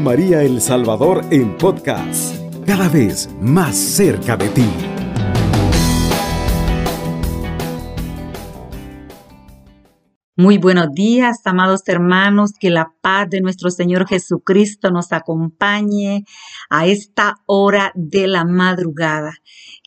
María El Salvador en podcast, cada vez más cerca de ti. Muy buenos días, amados hermanos, que la paz de nuestro Señor Jesucristo nos acompañe a esta hora de la madrugada.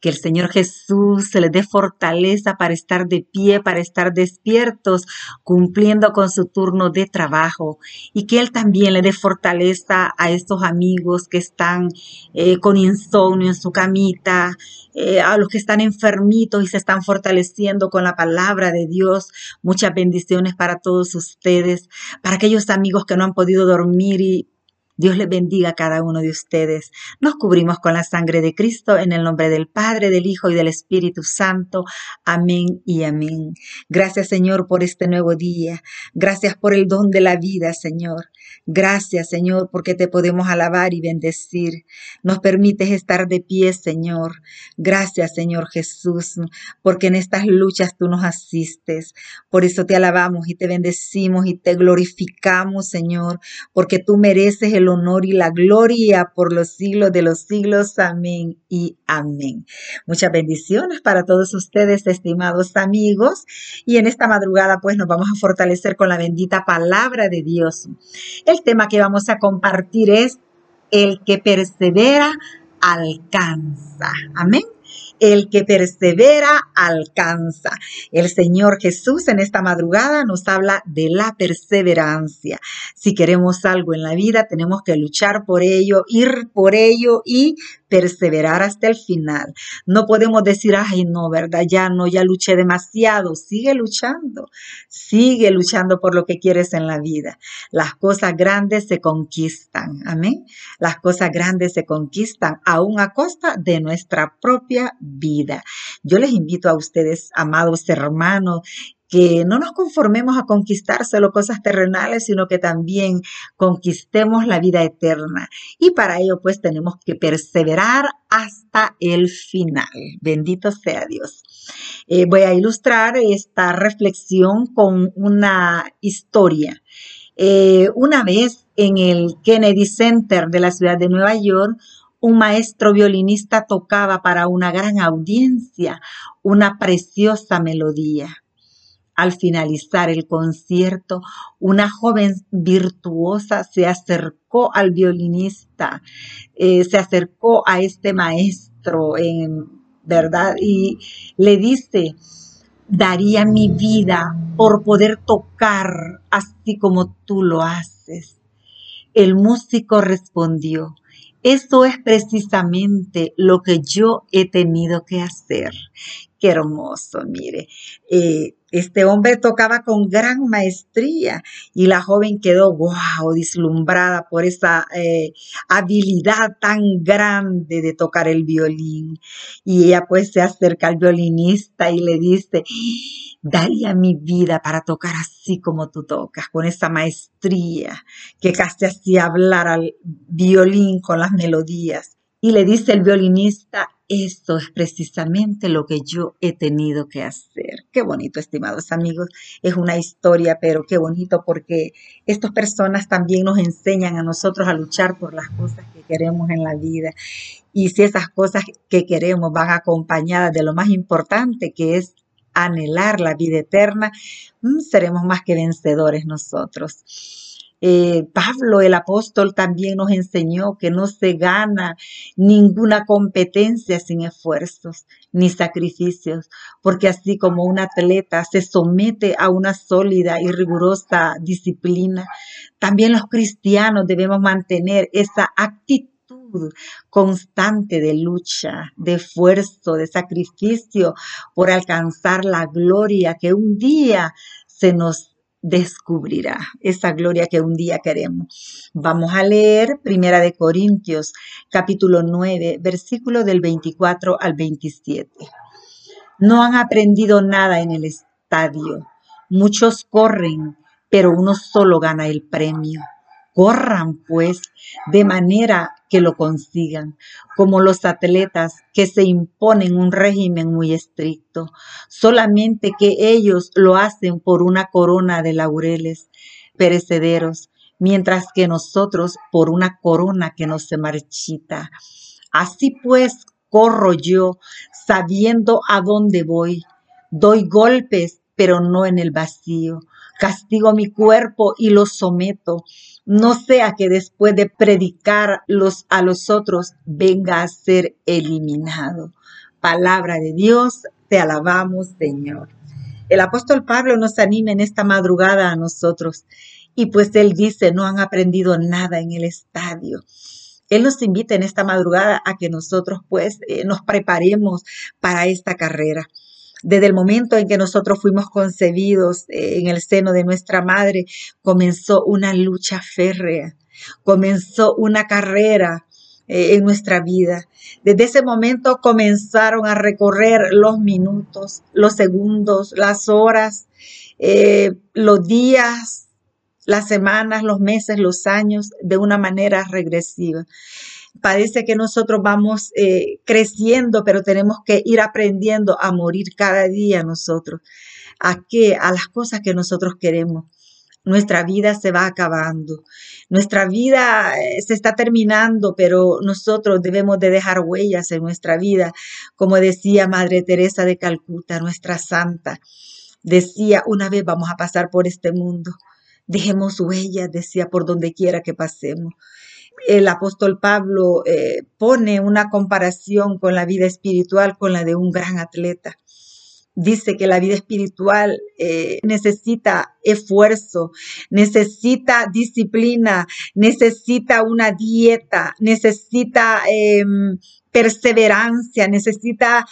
Que el Señor Jesús se les dé fortaleza para estar de pie, para estar despiertos, cumpliendo con su turno de trabajo. Y que Él también le dé fortaleza a estos amigos que están eh, con insomnio en su camita, eh, a los que están enfermitos y se están fortaleciendo con la palabra de Dios. Muchas bendiciones para todos ustedes, para aquellos amigos que no han podido dormir y Dios les bendiga a cada uno de ustedes. Nos cubrimos con la sangre de Cristo en el nombre del Padre, del Hijo y del Espíritu Santo. Amén y amén. Gracias Señor por este nuevo día. Gracias por el don de la vida, Señor. Gracias Señor porque te podemos alabar y bendecir. Nos permites estar de pie, Señor. Gracias Señor Jesús porque en estas luchas tú nos asistes. Por eso te alabamos y te bendecimos y te glorificamos, Señor, porque tú mereces el honor y la gloria por los siglos de los siglos. Amén y amén. Muchas bendiciones para todos ustedes, estimados amigos. Y en esta madrugada, pues nos vamos a fortalecer con la bendita palabra de Dios. El tema que vamos a compartir es el que persevera alcanza. Amén. El que persevera alcanza. El Señor Jesús en esta madrugada nos habla de la perseverancia. Si queremos algo en la vida, tenemos que luchar por ello, ir por ello y perseverar hasta el final. No podemos decir, ay, no, ¿verdad? Ya no, ya luché demasiado. Sigue luchando, sigue luchando por lo que quieres en la vida. Las cosas grandes se conquistan, amén. Las cosas grandes se conquistan aún a costa de nuestra propia vida. Yo les invito a ustedes, amados hermanos, que no nos conformemos a conquistar solo cosas terrenales, sino que también conquistemos la vida eterna. Y para ello pues tenemos que perseverar hasta el final. Bendito sea Dios. Eh, voy a ilustrar esta reflexión con una historia. Eh, una vez en el Kennedy Center de la ciudad de Nueva York, un maestro violinista tocaba para una gran audiencia una preciosa melodía. Al finalizar el concierto, una joven virtuosa se acercó al violinista, eh, se acercó a este maestro, en verdad, y le dice, daría mi vida por poder tocar así como tú lo haces. El músico respondió, eso es precisamente lo que yo he tenido que hacer. Qué hermoso, mire. Eh, este hombre tocaba con gran maestría y la joven quedó, wow, deslumbrada por esa eh, habilidad tan grande de tocar el violín. Y ella pues se acerca al violinista y le dice, daría mi vida para tocar así como tú tocas, con esa maestría que casi hacía hablar al violín con las melodías. Y le dice el violinista, esto es precisamente lo que yo he tenido que hacer. Qué bonito, estimados amigos. Es una historia, pero qué bonito porque estas personas también nos enseñan a nosotros a luchar por las cosas que queremos en la vida. Y si esas cosas que queremos van acompañadas de lo más importante que es anhelar la vida eterna, mm, seremos más que vencedores nosotros. Eh, Pablo el apóstol también nos enseñó que no se gana ninguna competencia sin esfuerzos ni sacrificios, porque así como un atleta se somete a una sólida y rigurosa disciplina, también los cristianos debemos mantener esa actitud constante de lucha, de esfuerzo, de sacrificio por alcanzar la gloria que un día se nos descubrirá esa gloria que un día queremos. Vamos a leer Primera de Corintios, capítulo 9, versículo del 24 al 27. No han aprendido nada en el estadio. Muchos corren, pero uno solo gana el premio. Corran, pues, de manera que lo consigan, como los atletas que se imponen un régimen muy estricto, solamente que ellos lo hacen por una corona de laureles perecederos, mientras que nosotros por una corona que no se marchita. Así pues, corro yo, sabiendo a dónde voy. Doy golpes, pero no en el vacío. Castigo mi cuerpo y lo someto. No sea que después de predicar los, a los otros venga a ser eliminado. Palabra de Dios, te alabamos, Señor. El apóstol Pablo nos anima en esta madrugada a nosotros y pues él dice, no han aprendido nada en el estadio. Él nos invita en esta madrugada a que nosotros pues eh, nos preparemos para esta carrera. Desde el momento en que nosotros fuimos concebidos eh, en el seno de nuestra madre, comenzó una lucha férrea, comenzó una carrera eh, en nuestra vida. Desde ese momento comenzaron a recorrer los minutos, los segundos, las horas, los días, las semanas, los meses, los años de una manera regresiva. Parece que nosotros vamos eh, creciendo, pero tenemos que ir aprendiendo a morir cada día nosotros. ¿A qué? A las cosas que nosotros queremos. Nuestra vida se va acabando. Nuestra vida eh, se está terminando, pero nosotros debemos de dejar huellas en nuestra vida. Como decía Madre Teresa de Calcuta, nuestra santa, decía, una vez vamos a pasar por este mundo dejemos huellas, decía, por donde quiera que pasemos. El apóstol Pablo eh, pone una comparación con la vida espiritual con la de un gran atleta. Dice que la vida espiritual eh, necesita esfuerzo, necesita disciplina, necesita una dieta, necesita em, perseverancia, necesita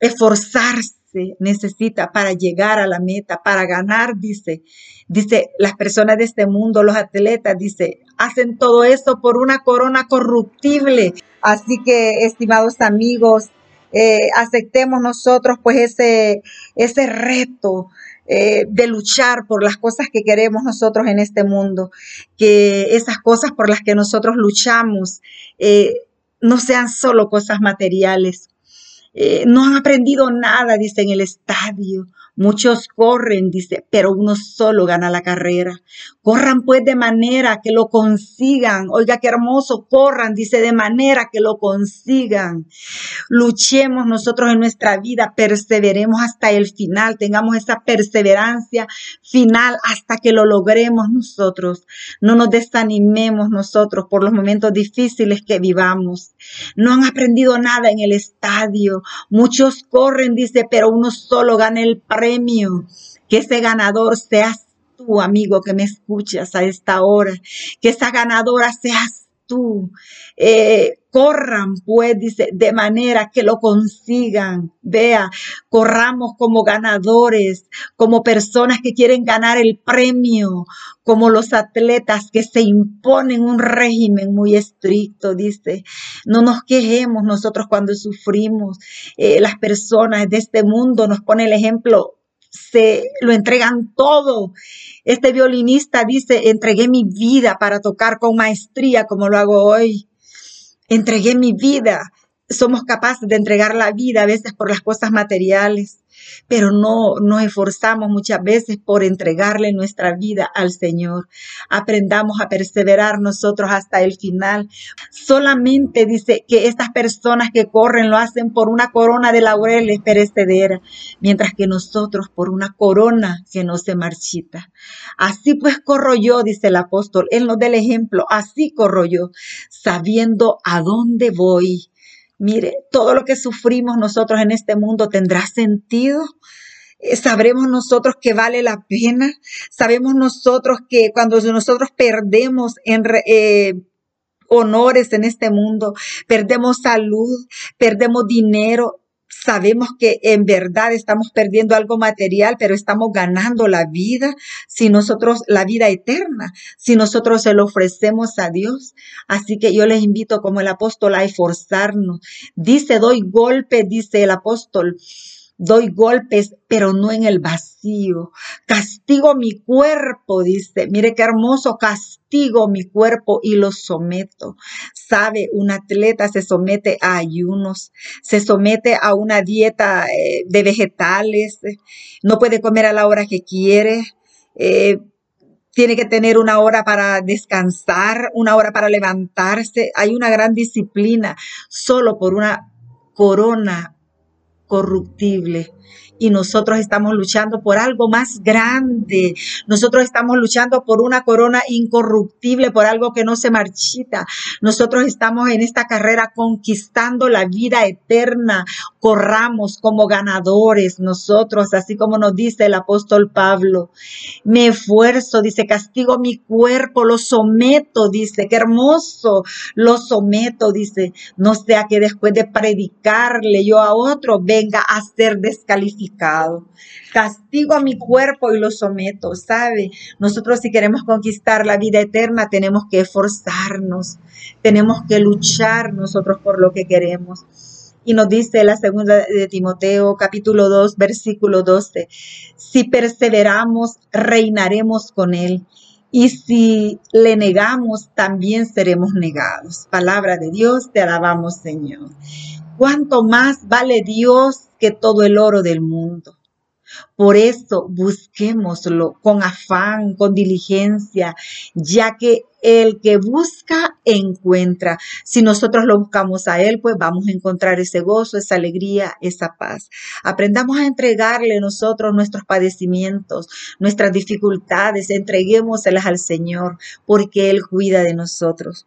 esforzarse necesita para llegar a la meta, para ganar, dice. Dice, las personas de este mundo, los atletas, dice, hacen todo eso por una corona corruptible. Así que, estimados amigos, eh, aceptemos nosotros pues ese, ese reto eh, de luchar por las cosas que queremos nosotros en este mundo, que esas cosas por las que nosotros luchamos eh, no sean solo cosas materiales, eh, no han aprendido nada, dice, en el estadio. Muchos corren, dice, pero uno solo gana la carrera. Corran pues de manera que lo consigan. Oiga, qué hermoso, corran, dice, de manera que lo consigan. Luchemos nosotros en nuestra vida, perseveremos hasta el final, tengamos esa perseverancia final hasta que lo logremos nosotros. No nos desanimemos nosotros por los momentos difíciles que vivamos. No han aprendido nada en el estadio. Muchos corren, dice, pero uno solo gana el premio. Que ese ganador seas tú, amigo, que me escuchas a esta hora. Que esa ganadora seas tú. Eh, corran, pues, dice, de manera que lo consigan. Vea, corramos como ganadores, como personas que quieren ganar el premio, como los atletas que se imponen un régimen muy estricto, dice. No nos quejemos nosotros cuando sufrimos. Eh, las personas de este mundo nos pone el ejemplo se lo entregan todo. Este violinista dice, entregué mi vida para tocar con maestría como lo hago hoy. Entregué mi vida. Somos capaces de entregar la vida a veces por las cosas materiales pero no nos esforzamos muchas veces por entregarle nuestra vida al Señor. Aprendamos a perseverar nosotros hasta el final. Solamente dice que estas personas que corren lo hacen por una corona de laureles perecedera, mientras que nosotros por una corona que no se marchita. Así pues corro yo, dice el apóstol, él nos da el ejemplo, así corro yo, sabiendo a dónde voy Mire, todo lo que sufrimos nosotros en este mundo tendrá sentido. Eh, sabremos nosotros que vale la pena. Sabemos nosotros que cuando nosotros perdemos en, eh, honores en este mundo, perdemos salud, perdemos dinero, sabemos que en verdad estamos perdiendo algo material, pero estamos ganando la vida si nosotros, la vida eterna, si nosotros se lo ofrecemos a Dios. Así que yo les invito como el apóstol a esforzarnos. Dice, doy golpe, dice el apóstol doy golpes, pero no en el vacío. Castigo mi cuerpo, dice, mire qué hermoso, castigo mi cuerpo y lo someto. Sabe, un atleta se somete a ayunos, se somete a una dieta eh, de vegetales, no puede comer a la hora que quiere. Eh, tiene que tener una hora para descansar, una hora para levantarse. Hay una gran disciplina solo por una corona corruptible y nosotros estamos luchando por algo más grande. Nosotros estamos luchando por una corona incorruptible, por algo que no se marchita. Nosotros estamos en esta carrera conquistando la vida eterna. Corramos como ganadores nosotros, así como nos dice el apóstol Pablo. Me esfuerzo, dice, castigo mi cuerpo, lo someto, dice, qué hermoso, lo someto, dice, no sea que después de predicarle yo a otro venga a ser descalificado Castigo a mi cuerpo y lo someto, ¿sabe? Nosotros si queremos conquistar la vida eterna tenemos que esforzarnos, tenemos que luchar nosotros por lo que queremos. Y nos dice la segunda de Timoteo, capítulo 2, versículo 12, si perseveramos, reinaremos con él. Y si le negamos, también seremos negados. Palabra de Dios, te alabamos, Señor. ¿Cuánto más vale Dios que todo el oro del mundo? Por eso busquémoslo con afán, con diligencia, ya que el que busca encuentra. Si nosotros lo buscamos a Él, pues vamos a encontrar ese gozo, esa alegría, esa paz. Aprendamos a entregarle nosotros nuestros padecimientos, nuestras dificultades, entreguémoselas al Señor, porque Él cuida de nosotros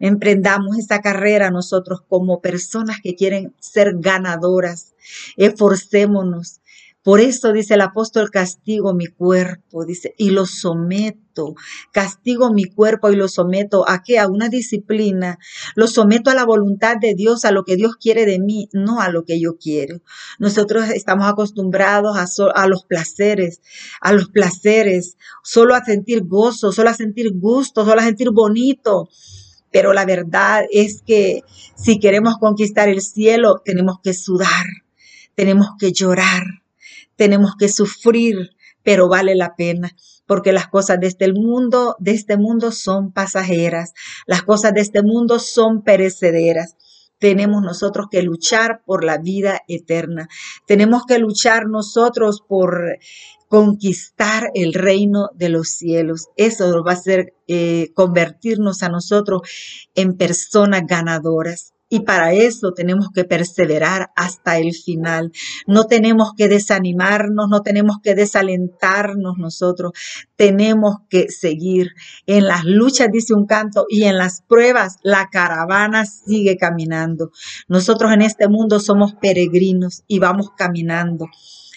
emprendamos esta carrera nosotros como personas que quieren ser ganadoras. Esforcémonos. Por eso dice el apóstol, castigo mi cuerpo, dice, y lo someto, castigo mi cuerpo y lo someto a qué? A una disciplina, lo someto a la voluntad de Dios, a lo que Dios quiere de mí, no a lo que yo quiero. Nosotros estamos acostumbrados a, a los placeres, a los placeres, solo a sentir gozo, solo a sentir gusto, solo a sentir bonito pero la verdad es que si queremos conquistar el cielo, tenemos que sudar, tenemos que llorar, tenemos que sufrir, pero vale la pena, porque las cosas de este mundo, de este mundo son pasajeras, las cosas de este mundo son perecederas tenemos nosotros que luchar por la vida eterna. Tenemos que luchar nosotros por conquistar el reino de los cielos. Eso va a ser eh, convertirnos a nosotros en personas ganadoras. Y para eso tenemos que perseverar hasta el final. No tenemos que desanimarnos, no tenemos que desalentarnos nosotros. Tenemos que seguir. En las luchas, dice un canto, y en las pruebas, la caravana sigue caminando. Nosotros en este mundo somos peregrinos y vamos caminando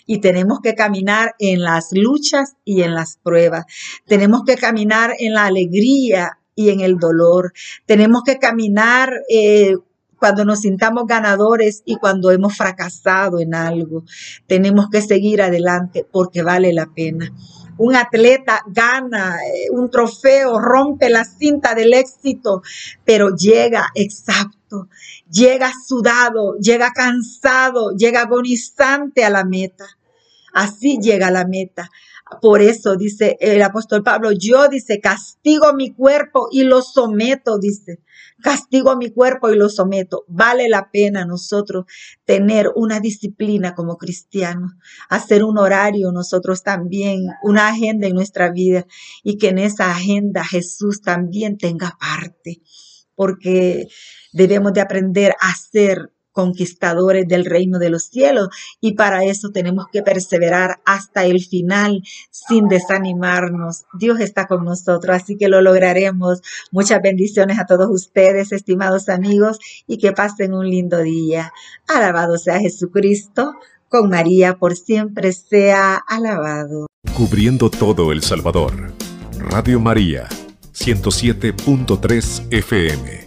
y tenemos que caminar en las luchas y en las pruebas. Tenemos que caminar en la alegría y en el dolor. Tenemos que caminar eh, cuando nos sintamos ganadores y cuando hemos fracasado en algo. Tenemos que seguir adelante porque vale la pena. Un atleta gana eh, un trofeo, rompe la cinta del éxito, pero llega exacto, llega sudado, llega cansado, llega agonizante a la meta. Así llega a la meta. Por eso dice el apóstol Pablo, yo dice, castigo mi cuerpo y lo someto, dice, castigo mi cuerpo y lo someto. Vale la pena nosotros tener una disciplina como cristianos, hacer un horario nosotros también, una agenda en nuestra vida y que en esa agenda Jesús también tenga parte, porque debemos de aprender a ser conquistadores del reino de los cielos y para eso tenemos que perseverar hasta el final sin desanimarnos. Dios está con nosotros, así que lo lograremos. Muchas bendiciones a todos ustedes, estimados amigos, y que pasen un lindo día. Alabado sea Jesucristo, con María por siempre sea alabado. Cubriendo todo El Salvador. Radio María, 107.3 FM.